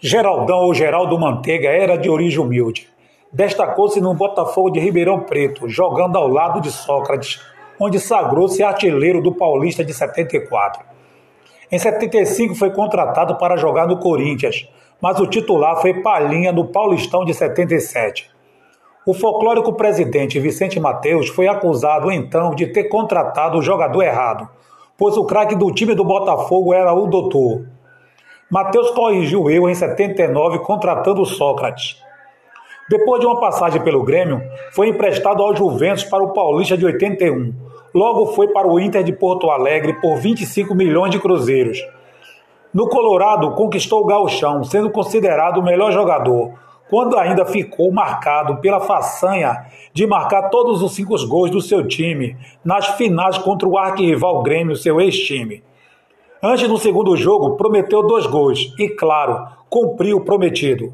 Geraldão ou Geraldo Manteiga era de origem humilde. Destacou-se no Botafogo de Ribeirão Preto, jogando ao lado de Sócrates, onde sagrou-se artilheiro do Paulista de 74. Em 75 foi contratado para jogar no Corinthians, mas o titular foi Palhinha no Paulistão de 77. O folclórico presidente Vicente Mateus foi acusado então de ter contratado o jogador errado, pois o craque do time do Botafogo era o doutor. Mateus corrigiu o erro em 79 contratando Sócrates. Depois de uma passagem pelo Grêmio, foi emprestado ao Juventus para o Paulista de 81. Logo foi para o Inter de Porto Alegre por 25 milhões de cruzeiros. No Colorado, conquistou o gauchão, sendo considerado o melhor jogador, quando ainda ficou marcado pela façanha de marcar todos os cinco gols do seu time nas finais contra o arquirrival Grêmio, seu ex-time. Antes do segundo jogo, prometeu dois gols e, claro, cumpriu o prometido.